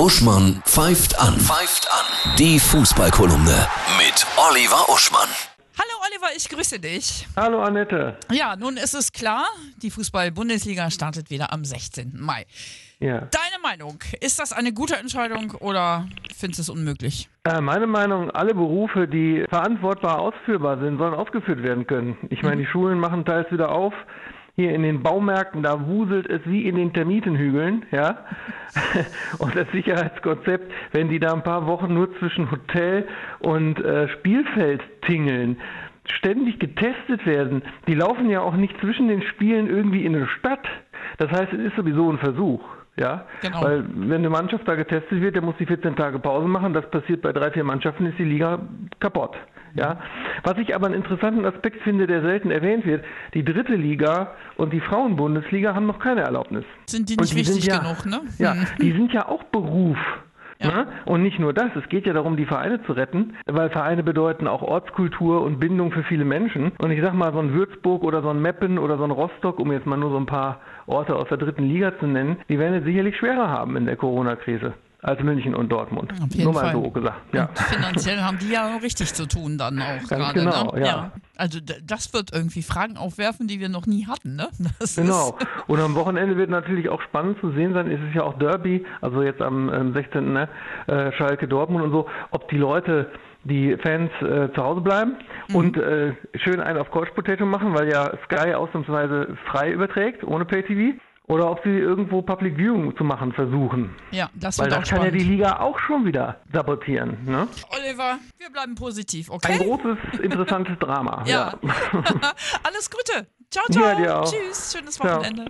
Uschmann pfeift an. Pfeift an. Die Fußballkolumne mit Oliver Uschmann. Hallo Oliver, ich grüße dich. Hallo Annette. Ja, nun ist es klar, die Fußball-Bundesliga startet wieder am 16. Mai. Ja. Deine Meinung, ist das eine gute Entscheidung oder findest du es unmöglich? Äh, meine Meinung, alle Berufe, die verantwortbar ausführbar sind, sollen ausgeführt werden können. Ich meine, die Schulen machen teils wieder auf. Hier in den Baumärkten, da wuselt es wie in den Termitenhügeln, ja. Und das Sicherheitskonzept, wenn die da ein paar Wochen nur zwischen Hotel und äh, Spielfeld tingeln, ständig getestet werden, die laufen ja auch nicht zwischen den Spielen irgendwie in eine Stadt. Das heißt, es ist sowieso ein Versuch. Ja, Genau. weil wenn eine Mannschaft da getestet wird, der muss die 14 Tage Pause machen. Das passiert bei drei, vier Mannschaften, ist die Liga kaputt. Ja, was ich aber einen interessanten Aspekt finde, der selten erwähnt wird: Die dritte Liga und die Frauenbundesliga haben noch keine Erlaubnis. Sind die nicht wichtig sind ja, genug, ne? Ja, Hm. die sind ja auch Beruf. Ja. Ne? Und nicht nur das, es geht ja darum, die Vereine zu retten, weil Vereine bedeuten auch Ortskultur und Bindung für viele Menschen. Und ich sag mal, so ein Würzburg oder so ein Meppen oder so ein Rostock, um jetzt mal nur so ein paar Orte aus der dritten Liga zu nennen, die werden es sicherlich schwerer haben in der Corona-Krise als München und Dortmund. Auf jeden nur mal Fall. so gesagt. Ja. Und finanziell haben die ja richtig zu tun dann auch gerade. genau, ne? ja. Also d- das wird irgendwie Fragen aufwerfen, die wir noch nie hatten, ne? Das Genau. Und am Wochenende wird natürlich auch spannend zu sehen sein, es ist ja auch Derby, also jetzt am ähm, 16. Ne, äh, Schalke Dortmund und so, ob die Leute, die Fans äh, zu Hause bleiben Mhm. und äh, schön einen auf Couch Potato machen, weil ja Sky ausnahmsweise frei überträgt, ohne Pay-TV. Oder ob sie irgendwo Public Viewing zu machen versuchen. ja, das Weil das kann ja spannend. die Liga auch schon wieder sabotieren. Ne? Oliver, wir bleiben positiv, Ein okay? großes, interessantes Drama. Ja. Alles Gute. Ciao, ciao. Ja. Tschüss. Schönes Ciao. Wochenende.